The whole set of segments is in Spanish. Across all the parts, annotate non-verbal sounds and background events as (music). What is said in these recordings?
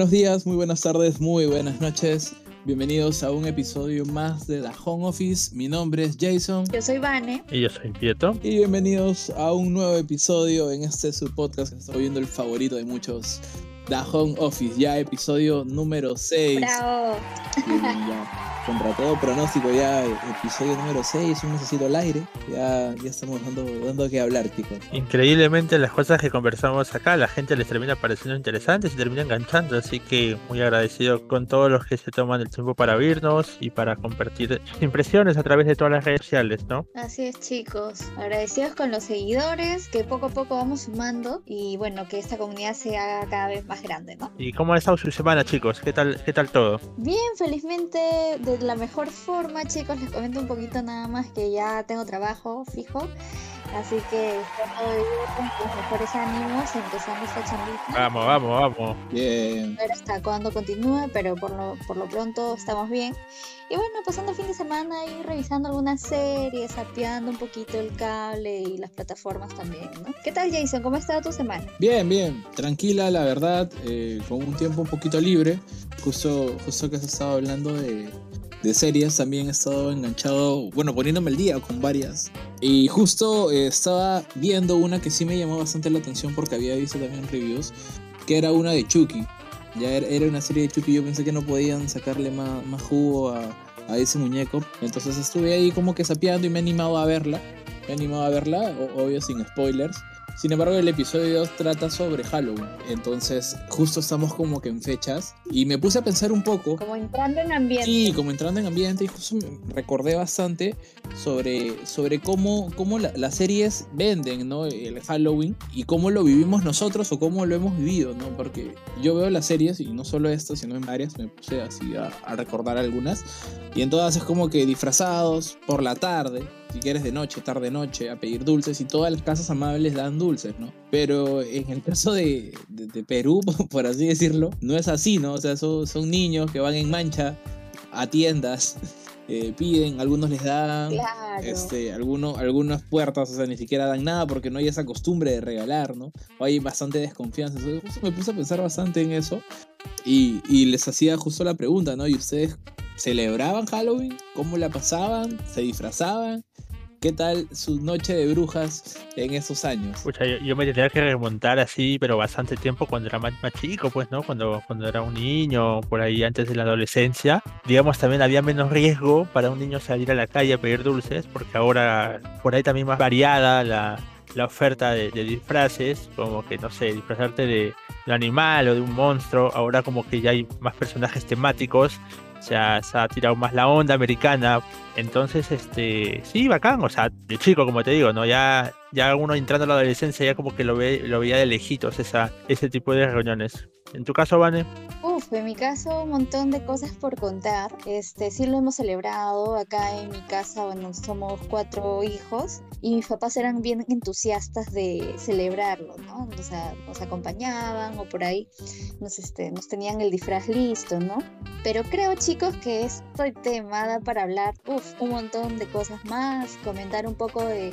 buenos días, muy buenas tardes, muy buenas noches. Bienvenidos a un episodio más de la Home Office. Mi nombre es Jason. Yo soy Vane. Y yo soy Pieto. Y bienvenidos a un nuevo episodio en este su podcast que está viendo el favorito de muchos, The Home Office. Ya episodio número 6. Bravo. Contra todo pronóstico, ya episodio número 6, un necesito al aire. Ya, ya estamos dando, dando que hablar, chicos. Increíblemente las cosas que conversamos acá, la gente les termina pareciendo interesantes y termina enganchando, así que muy agradecido con todos los que se toman el tiempo para oírnos y para compartir impresiones a través de todas las redes sociales, ¿no? Así es, chicos. Agradecidos con los seguidores que poco a poco vamos sumando y bueno, que esta comunidad sea cada vez más grande, ¿no? ¿Y cómo ha estado su semana, chicos? ¿Qué tal, qué tal todo? Bien, felizmente de la mejor forma, chicos. Les comento un poquito nada más que ya tengo trabajo fijo. Así que estoy con los mejores ánimos empezando esta chambita. Vamos, vamos, vamos. Bien. A ver hasta cuándo continúa, pero por lo, por lo pronto estamos bien. Y bueno, pasando el fin de semana y revisando algunas series, sapeando un poquito el cable y las plataformas también, ¿no? ¿Qué tal, Jason? ¿Cómo ha estado tu semana? Bien, bien. Tranquila, la verdad. Eh, con un tiempo un poquito libre. Justo, justo que has estado hablando de, de series también he estado enganchado, bueno, poniéndome el día con varias. Y justo eh, estaba viendo una que sí me llamó bastante la atención porque había visto también reviews, que era una de Chucky. Ya era una serie de Chucky, yo pensé que no podían sacarle más, más jugo a, a, ese muñeco. Entonces estuve ahí como que sapeando y me he animado a verla. Me he animado a verla, obvio sin spoilers. Sin embargo, el episodio 2 trata sobre Halloween. Entonces, justo estamos como que en fechas. Y me puse a pensar un poco. Como entrando en ambiente. Sí, como entrando en ambiente. Y justo recordé bastante sobre, sobre cómo, cómo las series venden, ¿no? El Halloween. Y cómo lo vivimos nosotros o cómo lo hemos vivido, ¿no? Porque yo veo las series, y no solo esta, sino en varias. Me puse así a, a recordar algunas. Y en todas es como que disfrazados por la tarde si quieres de noche, tarde noche, a pedir dulces y todas las casas amables dan dulces, ¿no? Pero en el caso de, de, de Perú, (laughs) por así decirlo, no es así, ¿no? O sea, son, son niños que van en mancha a tiendas. (laughs) Eh, piden, algunos les dan, claro. este, algunos, algunas puertas, o sea, ni siquiera dan nada porque no hay esa costumbre de regalar, ¿no? O hay bastante desconfianza. Entonces, justo me puse a pensar bastante en eso y, y les hacía justo la pregunta, ¿no? ¿Y ustedes celebraban Halloween? ¿Cómo la pasaban? ¿Se disfrazaban? ¿Qué tal su noche de brujas en esos años? Pucha, yo, yo, me tenía que remontar así, pero bastante tiempo cuando era más, más, chico, pues, ¿no? Cuando, cuando era un niño, por ahí antes de la adolescencia. Digamos, también había menos riesgo para un niño salir a la calle a pedir dulces, porque ahora por ahí también más variada la, la oferta de, de, disfraces, como que, no sé, disfrazarte de un animal o de un monstruo. Ahora como que ya hay más personajes temáticos se ha, se ha, tirado más la onda americana. Entonces, este, sí, bacán, o sea, de chico, como te digo, ¿no? Ya, ya uno entrando a la adolescencia ya como que lo, ve, lo veía de lejitos esa, ese tipo de reuniones. ¿En tu caso, Vane? Uf, en mi caso un montón de cosas por contar. Este, sí lo hemos celebrado acá en mi casa, bueno, somos cuatro hijos y mis papás eran bien entusiastas de celebrarlo, ¿no? O sea, nos acompañaban o por ahí nos, este, nos tenían el disfraz listo, ¿no? Pero creo, chicos, que estoy temada para hablar, uf, un montón de cosas más, comentar un poco de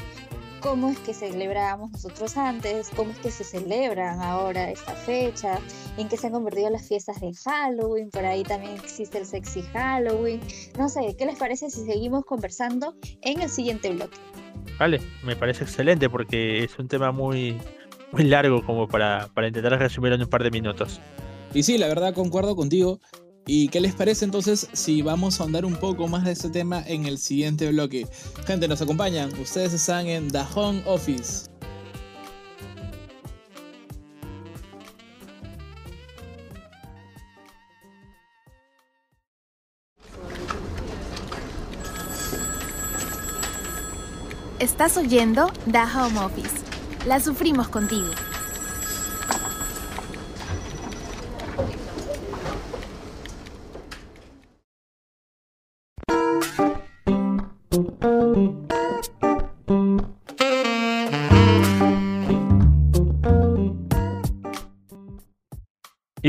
cómo es que celebrábamos nosotros antes, cómo es que se celebran ahora esta fecha, en qué se han convertido las fiestas de Halloween, por ahí también existe el sexy Halloween. No sé, ¿qué les parece si seguimos conversando en el siguiente bloque? Vale, me parece excelente porque es un tema muy, muy largo como para, para intentar resumirlo en un par de minutos. Y sí, la verdad concuerdo contigo. ¿Y qué les parece entonces si vamos a ahondar un poco más de este tema en el siguiente bloque? Gente, nos acompañan. Ustedes están en The Home Office. Estás oyendo The Home Office. La sufrimos contigo.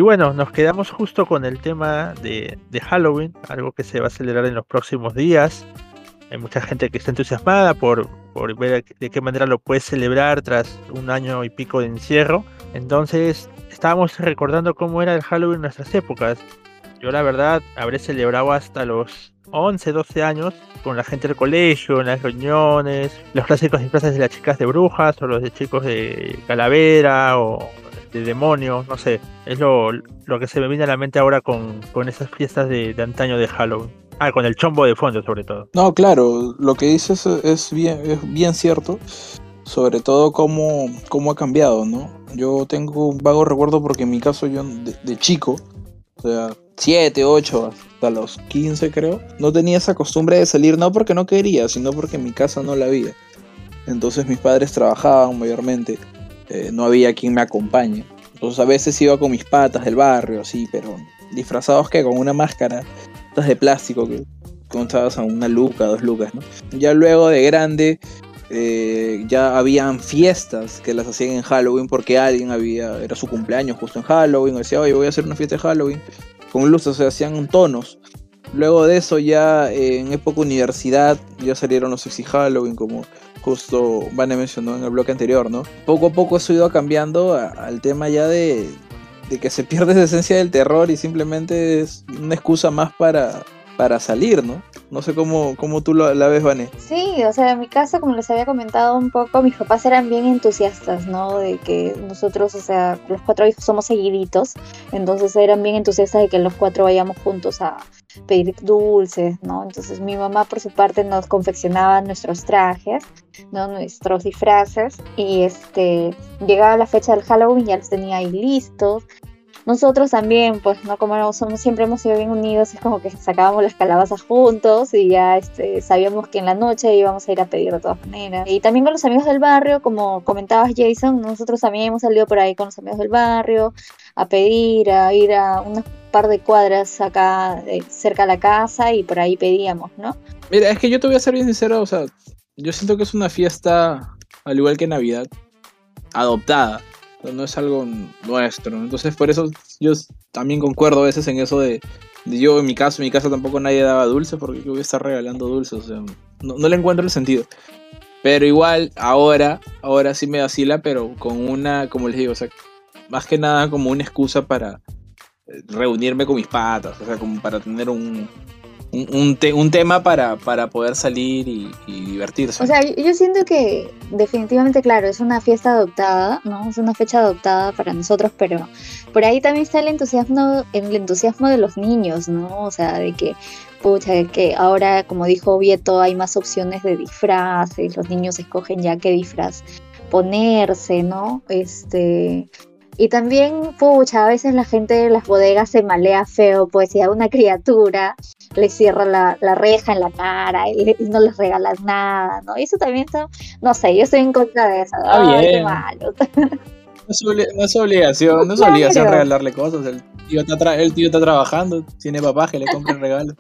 Bueno, nos quedamos justo con el tema de, de, Halloween, algo que se va a celebrar en los próximos días. Hay mucha gente que está entusiasmada por, por ver de qué manera lo puedes celebrar tras un año y pico de encierro. Entonces, estábamos recordando cómo era el Halloween en nuestras épocas. Yo la verdad habré celebrado hasta los 11, 12 años con la gente del colegio, en las reuniones, los clásicos disfraces de las chicas de brujas o los de chicos de calavera o de demonio, no sé. Es lo, lo que se me viene a la mente ahora con, con esas fiestas de, de antaño de Halloween. Ah, con el chombo de fondo sobre todo. No, claro, lo que dices es bien, es bien cierto, sobre todo cómo, cómo ha cambiado, ¿no? Yo tengo un vago recuerdo porque en mi caso yo de, de chico, o sea, 7, 8, hasta los 15 creo, no tenía esa costumbre de salir, no porque no quería, sino porque en mi casa no la había. Entonces mis padres trabajaban mayormente, eh, no había quien me acompañe. Entonces a veces iba con mis patas del barrio, así, pero disfrazados que con una máscara, estas de plástico que contabas a una luca, dos lucas. Ya luego de grande, eh, ya habían fiestas que las hacían en Halloween porque alguien había, era su cumpleaños justo en Halloween, o decía, oye, voy a hacer una fiesta de Halloween con luces, se hacían tonos. Luego de eso ya en época universidad ya salieron los sexy Halloween como justo Vane mencionó en el bloque anterior, ¿no? Poco a poco eso ha ido cambiando al tema ya de, de que se pierde esa esencia del terror y simplemente es una excusa más para, para salir, ¿no? No sé cómo, cómo tú lo- la ves, Vane. Sí, o sea, en mi casa, como les había comentado un poco, mis papás eran bien entusiastas, ¿no? De que nosotros, o sea, los cuatro hijos somos seguiditos, entonces eran bien entusiastas de que los cuatro vayamos juntos a pedir dulces, ¿no? Entonces mi mamá, por su parte, nos confeccionaba nuestros trajes, ¿no? Nuestros disfraces, y este, llegaba la fecha del Halloween, ya los tenía ahí listos. Nosotros también, pues, ¿no? Como somos, siempre hemos sido bien unidos, es como que sacábamos las calabazas juntos y ya este, sabíamos que en la noche íbamos a ir a pedir de todas maneras. Y también con los amigos del barrio, como comentabas Jason, nosotros también hemos salido por ahí con los amigos del barrio a pedir, a ir a unas par de cuadras acá eh, cerca de la casa y por ahí pedíamos, ¿no? Mira, es que yo te voy a ser bien sincero, o sea, yo siento que es una fiesta, al igual que Navidad, adoptada. No es algo nuestro. Entonces, por eso yo también concuerdo a veces en eso de, yo, en mi caso, en mi casa tampoco nadie daba dulces porque yo voy a estar regalando dulces. O sea, no, no le encuentro el sentido. Pero igual, ahora, ahora sí me vacila, pero con una, como les digo, o sea, más que nada como una excusa para eh, reunirme con mis patas, o sea, como para tener un, un, te- un tema para, para poder salir y, divertirse. O sea, yo siento que definitivamente, claro, es una fiesta adoptada, ¿no? Es una fecha adoptada para nosotros, pero por ahí también está el entusiasmo, el entusiasmo de los niños, ¿no? O sea, de que, pucha, que ahora, como dijo Vieto, hay más opciones de disfraces, los niños escogen ya qué disfraz ponerse, ¿no? Este... Y también, pucha, a veces la gente de las bodegas se malea feo, pues si a una criatura le cierra la, la reja en la cara y, le- y no les regalan nada, ¿no? Y eso también está, no sé, yo estoy en contra de eso. Ay, qué bien. malo. No es, obli- no es obligación, no es (laughs) Claro. obligación regalarle cosas. El tío, está tra- el tío está trabajando, tiene papás que le compren regalos.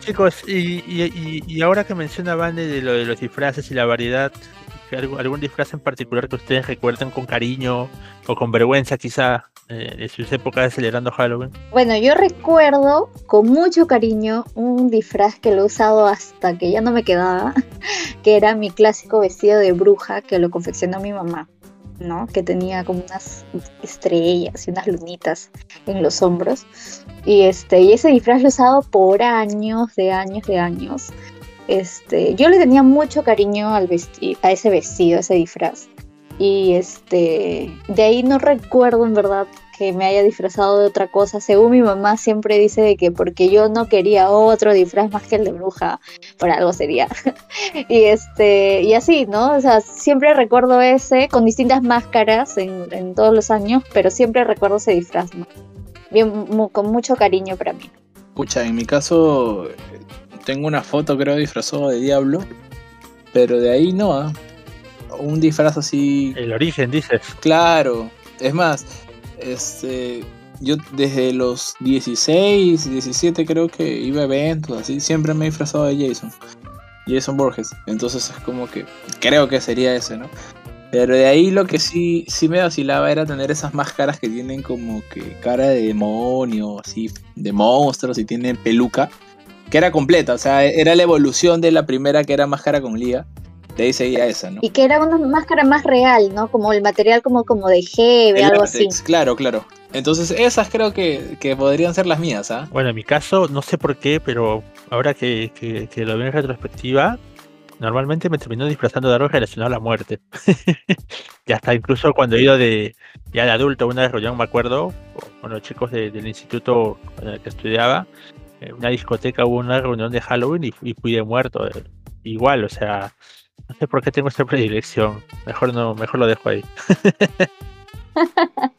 Chicos, y, y, y- y ahora que menciona Vane de lo de los disfraces y la variedad, ¿que algún, algún disfraz en particular que ustedes recuerden con cariño o con vergüenza quizá eh, de sus épocas celebrando Halloween? Bueno, yo recuerdo con mucho cariño un disfraz que lo he usado hasta que ya no me quedaba, (laughs) que era mi clásico vestido de bruja que lo confeccionó mi mamá, ¿no? Que tenía como unas estrellas y unas lunitas en los hombros. Y este, y ese disfraz lo he usado por años, de años, de años. Este, yo le tenía mucho cariño al a ese vestido, a ese disfraz. Y este, de ahí no recuerdo en verdad que me haya disfrazado de otra cosa. Según mi mamá siempre dice de que porque yo no quería otro disfraz más que el de bruja, por algo sería. (laughs) y este, y así, ¿no? O sea, siempre recuerdo ese con distintas máscaras en, en todos los años, pero siempre recuerdo ese disfraz. Bien, con mucho cariño para mí. Pucha, en mi caso tengo una foto creo disfrazado de diablo, pero de ahí no, ¿ah? Un disfraz así El origen, dices. Claro, es más, este, yo desde los 16, 17 creo que iba a eventos, así, siempre me he disfrazado de Jason, Jason Borges, entonces es como que creo que sería ese, ¿no? Pero de ahí lo que sí, sí me vacilaba era tener esas máscaras que tienen como que cara de demonio, así, de monstruos y tienen peluca, que era completa, o sea, era la evolución de la primera que era máscara con liga. De ahí seguía esa, ¿no? Y que era una máscara más real, ¿no? Como el material como, como de Hebe, algo así. látex, Claro, claro. Entonces esas creo que, que podrían ser las mías, ¿ah? Bueno, en mi caso, no sé por qué, pero ahora que, que- que lo veo en retrospectiva, normalmente me terminó disfrazando de algo relacionado a la muerte. (laughs) ya hasta incluso cuando he ido de ya de adulto a una reunión, me acuerdo, con los chicos de- del instituto en el que estudiaba, en una discoteca hubo una reunión de Halloween y, y fui de muerto. eh, Igual, o sea, no sé por qué tengo esta predilección. Mejor no, mejor lo dejo ahí. (laughs)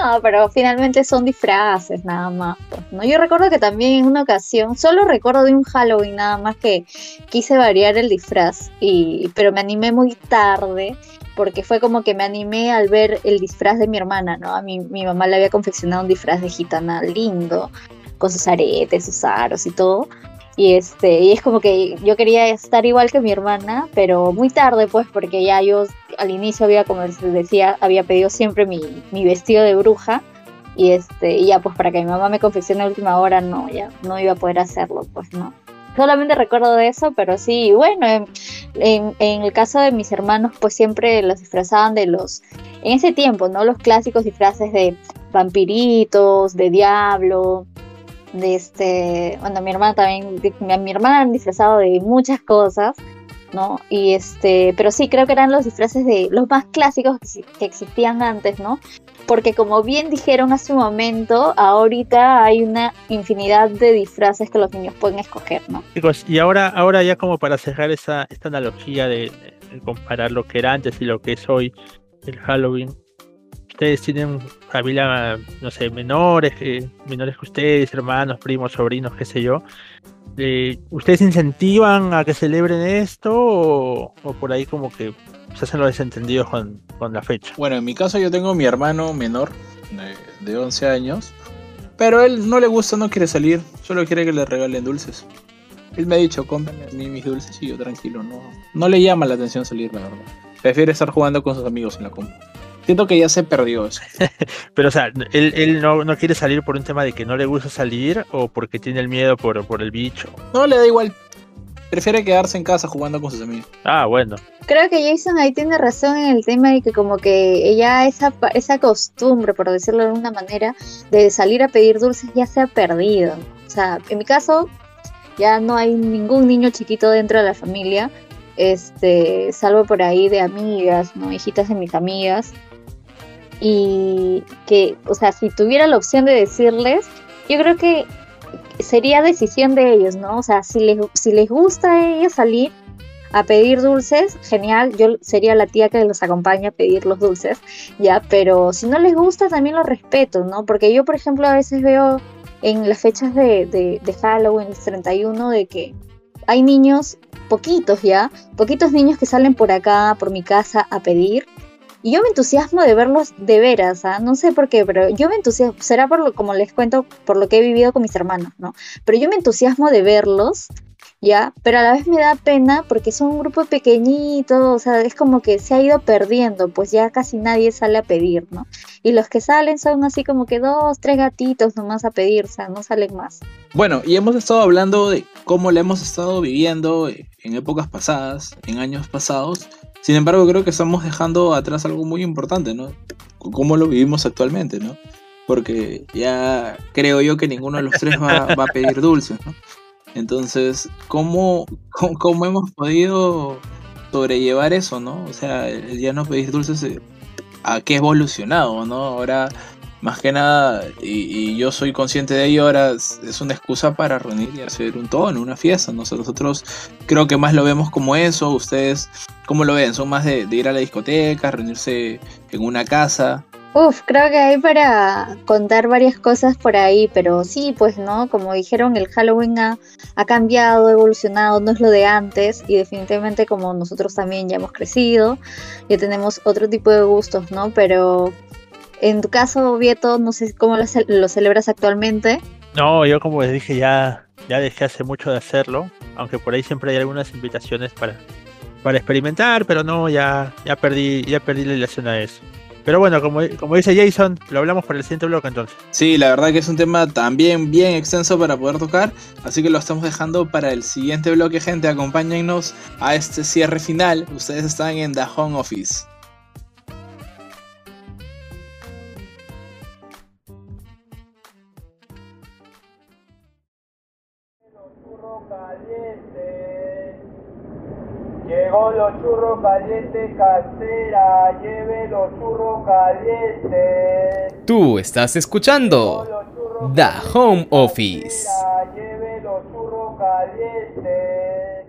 No, pero finalmente son disfraces nada más. pues, ¿no? Yo recuerdo que también en una ocasión, solo recuerdo de un Halloween nada más que quise variar el disfraz, y, pero me animé muy tarde porque fue como que me animé al ver el disfraz de mi hermana, ¿no? A mi, mi mamá le había confeccionado un disfraz de gitana lindo, con sus aretes, sus aros y todo. Y este, y es como que yo quería estar igual que mi hermana, pero muy tarde, pues, porque ya yo al inicio había, como les decía, había pedido siempre mi, mi vestido de bruja. Y este, y ya pues para que mi mamá me confeccione a última hora, no, ya no iba a poder hacerlo, pues no. Solamente recuerdo de eso, pero sí, bueno, en, en, el caso de mis hermanos, pues siempre los disfrazaban de los, en ese tiempo, ¿no? Los clásicos disfraces de vampiritos, de diablo, de este, bueno, mi hermana también, mi, hermana han disfrazado de muchas cosas, ¿no? Y este, pero sí, creo que eran los disfraces de los más clásicos que existían antes, ¿no? Porque como bien dijeron hace un momento, ahorita hay una infinidad de disfraces que los niños pueden escoger, ¿no? Chicos, y ahora, ahora ya como para cerrar esa, esta analogía de, de comparar lo que era antes y lo que es hoy el Halloween, ustedes tienen familia, no sé, menores, que- menores que ustedes, hermanos, primos, sobrinos, qué sé yo. Eh, ¿Ustedes incentivan a que celebren esto o, o por ahí como que se hacen los desentendidos con, la fecha? Bueno, en mi caso yo tengo mi hermano menor de, de 11 años, pero él no le gusta, no quiere salir, solo quiere que le regalen dulces. Él me ha dicho, cómprame mis dulces y yo tranquilo, no, no le llama la atención salir, la verdad. Prefiere estar jugando con sus amigos en la compu. Siento que ya se perdió eso. (laughs) Pero, o sea, él, él no, no quiere salir por un tema de que no le gusta salir o porque tiene el miedo por, por el bicho. No, le da igual. Prefiere quedarse en casa jugando con sus amigos. Ah, bueno. Creo que Jason ahí tiene razón en el tema de que como que ya esa, pa- esa costumbre, por decirlo de alguna manera, de salir a pedir dulces ya se ha perdido. O sea, en mi caso ya no hay ningún niño chiquito dentro de la familia, este, salvo por ahí de amigas, ¿no? Hijitas de mis amigas. Y que, o sea, si tuviera la opción de decirles, yo creo que sería decisión de ellos, ¿no? O sea, si les, si les gusta a ellos salir, a pedir dulces, genial, yo sería la tía que los acompaña a pedir los dulces, ya, pero si no les gusta también lo respeto, ¿no? Porque yo, por ejemplo, a veces veo en las fechas de, de, de Halloween, el 31, de que hay niños, poquitos ya, poquitos niños que salen por acá, por mi casa, a pedir. Y yo me entusiasmo de verlos de veras, ¿ah? no sé por qué, pero yo me entusiasmo, será por como les cuento, por lo que he vivido con mis hermanos, ¿no? Pero yo me entusiasmo de verlos ¿ya? Pero a la vez me da pena porque son un grupo pequeñito, o sea, es como que se ha ido perdiendo, pues ya casi nadie sale a pedir, ¿no? Y los que salen son así como que dos, tres gatitos nomás a pedir, o sea, no salen más. Bueno, y hemos estado hablando de cómo la hemos estado viviendo en épocas pasadas, en años pasados. Sin embargo, creo que estamos dejando atrás algo muy importante, ¿no? Cómo lo vivimos actualmente, ¿no? Porque ya creo yo que ninguno de los tres va, a pedir dulces, ¿no? Entonces, ¿cómo, cómo, hemos podido sobrellevar eso, ¿no? O sea, ya no pedir dulces, eh, ¿a qué evolucionado, no? Ahora más que nada, y, yo soy consciente de ello, ahora es, una excusa para reunir y hacer un tono, una fiesta. ¿no? O nosotros creo que más lo vemos como eso. Ustedes, ¿cómo lo ven? ¿Son más de, de ir a la discoteca, reunirse en una casa? Uf, creo que hay para contar varias cosas por ahí, pero sí, pues no, como dijeron, el Halloween ha, ha cambiado, ha evolucionado, no es lo de antes y definitivamente como nosotros también ya hemos crecido, ya tenemos otro tipo de gustos, ¿no? Pero en tu caso, Vieto, no sé cómo lo, ce- lo celebras actualmente. No, yo como les dije ya, ya dejé hace mucho de hacerlo, aunque por ahí siempre hay algunas invitaciones para, para experimentar, pero no, ya, ya perdí, ya perdí la relación a eso. Pero bueno, como, como dice Jason, lo hablamos para el siguiente bloque entonces. Sí, la verdad que es un tema también bien extenso para poder tocar, así que lo estamos dejando para el siguiente bloque, gente. Acompáñennos a este cierre final. Ustedes están en The Home Office. Llegó los churros calientes casera, lleve los churros calientes. Tú estás escuchando The Home Office. Lleve los churros calientes.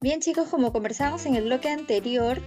Bien chicos, como conversamos en el bloque anterior,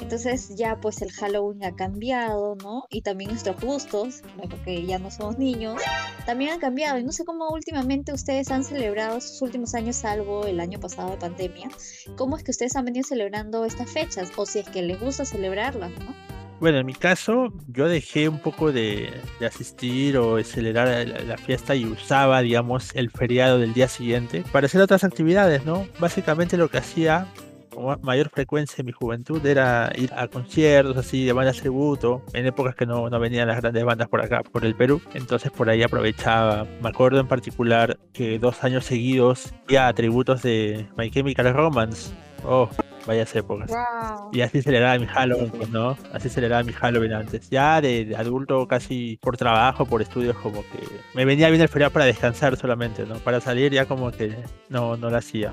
entonces ya pues el Halloween ha cambiado, ¿no? Y también nuestros gustos, porque ya no somos niños, también han cambiado. Y no sé cómo últimamente ustedes han celebrado estos últimos años, salvo el año pasado de pandemia, cómo es que ustedes han venido celebrando estas fechas, o si es que les gusta celebrarlas, ¿no? Bueno, en mi caso, yo dejé un poco de, de asistir o de celebrar la, la, fiesta y usaba, digamos, el feriado del día siguiente para hacer otras actividades, ¿no? Básicamente lo que hacía con mayor frecuencia en mi juventud era ir a conciertos así de bandas tributo, en épocas que no, no venían las grandes bandas por acá, por el Perú. Entonces por ahí aprovechaba. Me acuerdo en particular que dos años seguidos ya tributos de My Chemical Romance. Oh, vayas épocas. Wow. Y así celebraba mi Halloween, pues, ¿no? Así celebraba mi Halloween antes. Ya de, de, adulto, casi por trabajo, por estudios, como que me venía bien el feriado para descansar solamente, ¿no? Para salir ya como que no, no lo hacía.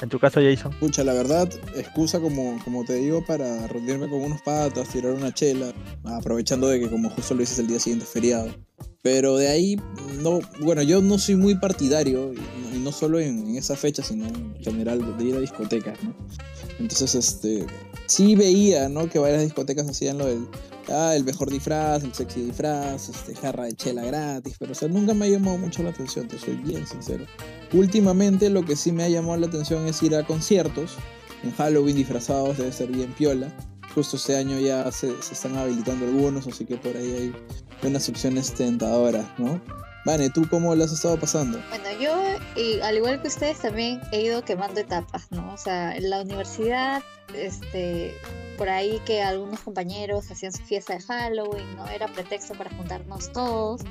En tu caso, Jason. Escucha, la verdad, excusa como, como te digo para reunirme con unos patas, tirar una chela, aprovechando de que como justo lo dices el día siguiente es feriado. Pero de ahí, no, bueno, yo no soy muy partidario, y, no solo en, en, esa fecha, sino en general de ir a discotecas. Entonces, este, sí veía, ¿no? Que varias discotecas hacían lo del, ah, el mejor disfraz, el sexy disfraz, este, jarra de chela gratis, pero o sea, nunca me ha llamado mucho la atención, te soy bien sincero. Últimamente lo que sí me ha llamado la atención es ir a conciertos, en Halloween disfrazados debe ser bien piola. Justo este año ya se, se están habilitando algunos, así que por ahí hay unas opciones tentadoras, ¿no? Vane, ¿tú cómo lo has estado pasando? Bueno, yo, y al igual que ustedes, también he ido quemando etapas, ¿no? O sea, en la universidad, este, por ahí que algunos compañeros hacían su fiesta de Halloween, ¿no? Era pretexto para juntarnos todos,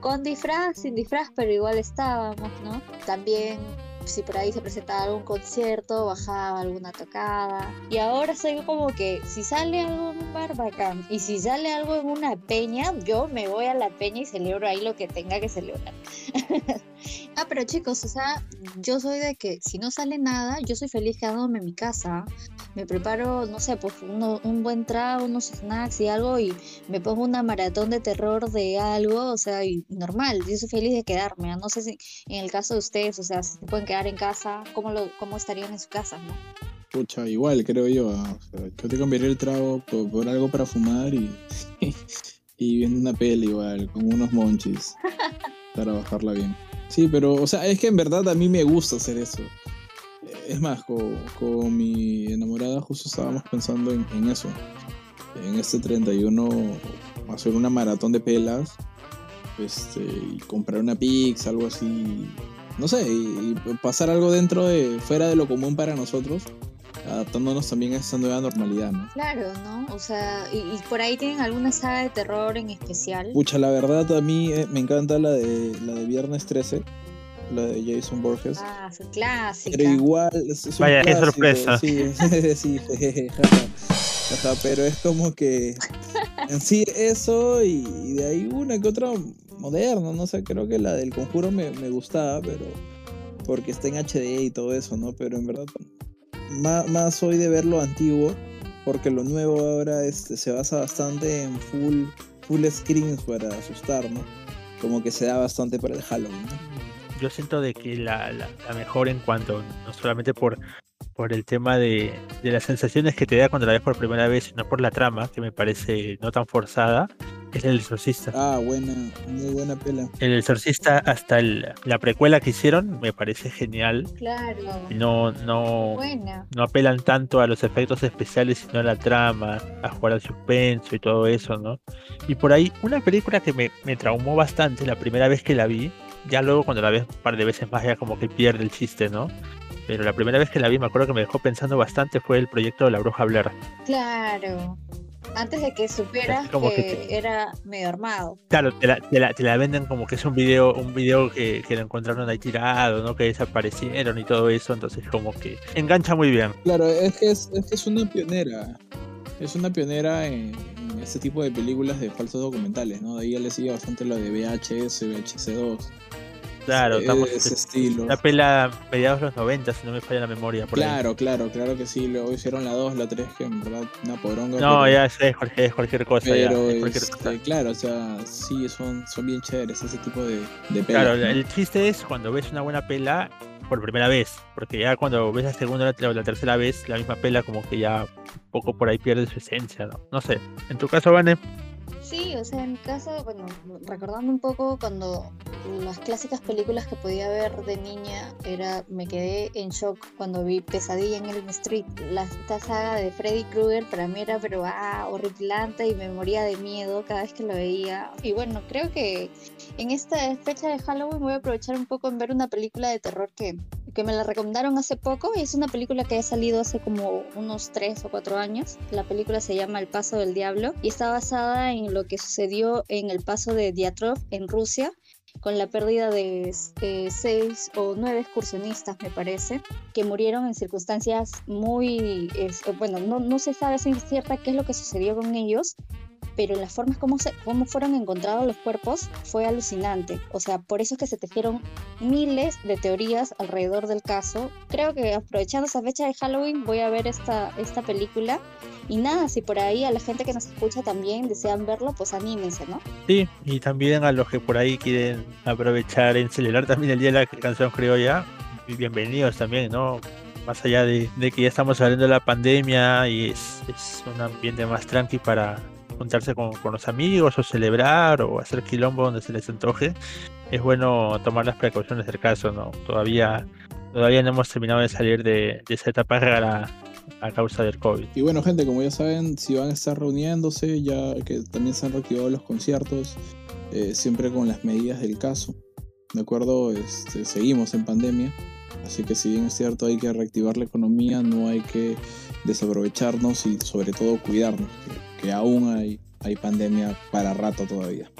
con disfraz, sin disfraz, pero igual estábamos, ¿no? También si por ahí se presentaba algún concierto, bajaba alguna tocada. Y ahora soy como que si sale algo en un bar, bacán. Y si sale algo en una peña, yo me voy a la peña y celebro ahí lo que tenga que celebrar. (laughs) ah, pero chicos, o sea, yo soy de que si no sale nada, yo soy feliz quedándome en mi casa. Me preparo, no sé, pues uno, un buen trago, unos snacks y algo, y me pongo una maratón de terror de algo, o sea, y normal. Yo soy feliz de quedarme. No sé si en el caso de ustedes, o sea, si se pueden quedar en casa, ¿cómo, lo, cómo estarían en su casa, no? Pucha, igual creo yo. O sea, yo te cambiaría el trago por, por algo para fumar y, (laughs) y viendo una peli igual, con unos monchis, (laughs) para bajarla bien. Sí, pero, o sea, es que en verdad a mí me gusta hacer eso. Es más, con, con mi enamorada justo estábamos pensando en, en, eso. En este 31 hacer una maratón de pelas este, y comprar una pizza, algo así. No sé, y, y pasar algo dentro de, fuera de lo común para nosotros adaptándonos también a esa nueva normalidad, ¿no? Claro, ¿no? O sea, y, y, por ahí tienen alguna saga de terror en especial. Pucha, la verdad a mí eh, me encanta la de la de Viernes 13, la de Jason Borges. Ah, su clásica. Pero igual es, es Vaya, qué sorpresa. (laughs) Sí, sí, jeje, jaja, jaja, pero es como que en sí eso y, y, de ahí una que otra moderna, no sé, creo que la del Conjuro me, me gustaba, pero porque está en HD y todo eso, ¿no? Pero en verdad más, más soy de ver lo antiguo, porque lo nuevo ahora este, se basa bastante en full, full screens para asustar, ¿no? Como que se da bastante para el Halloween, ¿no? Yo siento de que la, la, la mejor en cuanto, no solamente por, por el tema de, de, las sensaciones que te da cuando la ves por primera vez, sino por la trama, que me parece no tan forzada, es el exorcista. Ah, buena, muy buena pela. El exorcista hasta el, la precuela que hicieron me parece genial. Claro. No, no, buena. no apelan tanto a los efectos especiales, sino a la trama, a jugar al suspenso y todo eso, ¿no? Y por ahí, una película que me, me traumó bastante la primera vez que la vi, Ya luego cuando la ves un par de veces más ya como que pierde el chiste, ¿no? Pero la primera vez que la vi me acuerdo que me dejó pensando bastante fue el proyecto de la bruja Blair. Claro. Antes de que supieras Como que, que te- era medio armado. Claro, te la, te la- te la venden como que es un video, un video que, que lo encontraron ahí tirado, ¿no? Que desaparecieron y todo eso, entonces como que engancha muy bien. Claro, es que es, es que es una pionera. Es una pionera en, en este tipo de películas de falsos documentales, ¿no? De ahí ya le sigue bastante lo de VHS, VHS2. Claro, eh, estamos ese estilo. una pela mediados de los 90, si no me falla la memoria. Por ahí. Claro, claro, claro que sí. Luego hicieron la 2, la 3, que en verdad una poronga. No, pero- ya sé, es cualquier, es cualquier cosa. ya, Pero, es cualquier este, cosa. claro, o sea, sí, son, son bien chéveres ese tipo de, de pelas. Claro, ¿no? el chiste es cuando ves una buena pela por primera vez, porque ya cuando ves la segunda o la, o la tercera vez, la misma pela como que ya un poco por ahí pierde su esencia, ¿no? No sé. En tu caso, Vane, Sí, o sea, en mi caso, bueno, recordando un poco cuando las clásicas películas que podía ver de niña era, me quedé en shock cuando vi Pesadilla en Elm Street. La, esta saga de Freddy Krueger para mí era pero ah, horripilante y me moría de miedo cada vez que lo veía. Y bueno, creo que en esta fecha de Halloween voy a aprovechar un poco en ver una película de terror que, que me la recomendaron hace poco. Es una película que ha salido hace como unos 3 o 4 años. La película se llama El Paso del Diablo y está basada en lo que sucedió en el paso de Diatlov en Rusia con la pérdida de eh, seis o nueve excursionistas, me parece, que murieron en circunstancias muy, es- bueno, no, se sabe si es cierta qué es lo que sucedió con ellos, pero las formas como, se, cómo fueron encontrados los cuerpos fue alucinante. O sea, por eso es que se tejieron miles de teorías alrededor del caso. Creo que aprovechando esa fecha de Halloween voy a ver esta, esta película. Y nada, si por ahí a la gente que nos escucha también desean verlo, pues anímense, ¿no? sí, y también a los que por ahí quieren aprovechar en celebrar también el Día de la Canción Criolla, bienvenidos también, ¿no? Más allá de, de que ya estamos saliendo de la pandemia y es, es un ambiente más tranqui para juntarse con, con los amigos o celebrar o hacer quilombo donde se les antoje, es bueno tomar las precauciones del caso, ¿no? Todavía, todavía no hemos terminado de salir de, de esa etapa rara a causa del COVID. Y bueno, gente, como ya saben, si van a estar reuniéndose, ya que también se han reactivado los conciertos, eh, siempre con las medidas del caso. ¿De acuerdo? Este, seguimos en pandemia, así que si bien es cierto hay que reactivar la economía, no hay que desaprovecharnos y sobre todo cuidarnos, que, aún hay, hay pandemia para rato todavía.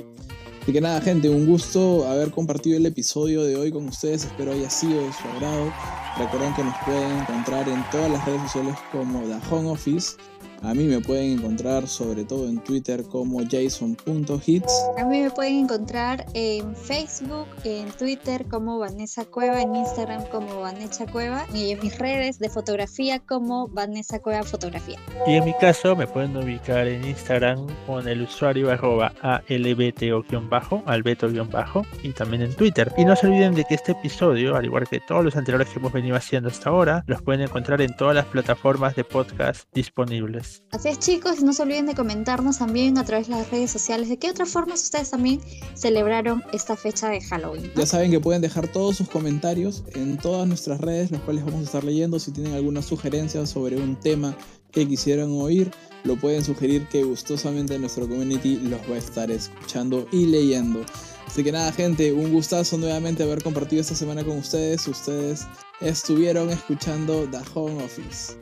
Así que nada, gente, un gusto haber compartido el episodio de hoy con ustedes. Espero haya sido de su agrado. Recuerden que nos pueden encontrar en todas las redes sociales como The Home Office. A mí me pueden encontrar sobre todo en Twitter como jason.hits. A mí me pueden encontrar en Facebook, en Twitter como Vanessa Cueva, en Instagram como Vanessa Cueva y en mis redes de fotografía como Vanessa Cueva Fotografía. Y en mi caso me pueden ubicar en Instagram con el usuario arroba albeto-bajo, albeto-bajo y también en Twitter. Y no se olviden de que este episodio, al igual que todos los anteriores que hemos venido haciendo hasta ahora, los pueden encontrar en todas las plataformas de podcast disponibles. Así es chicos, no se olviden de comentarnos también a través de las redes sociales de qué otras formas ustedes también celebraron esta fecha de Halloween. Ya saben que pueden dejar todos sus comentarios en todas nuestras redes, los cuales vamos a estar leyendo. Si tienen alguna sugerencia sobre un tema que quisieran oír, lo pueden sugerir que gustosamente nuestro community los va a estar escuchando y leyendo. Así que nada, gente, un gustazo nuevamente haber compartido esta semana con ustedes. Ustedes estuvieron escuchando The Home Office.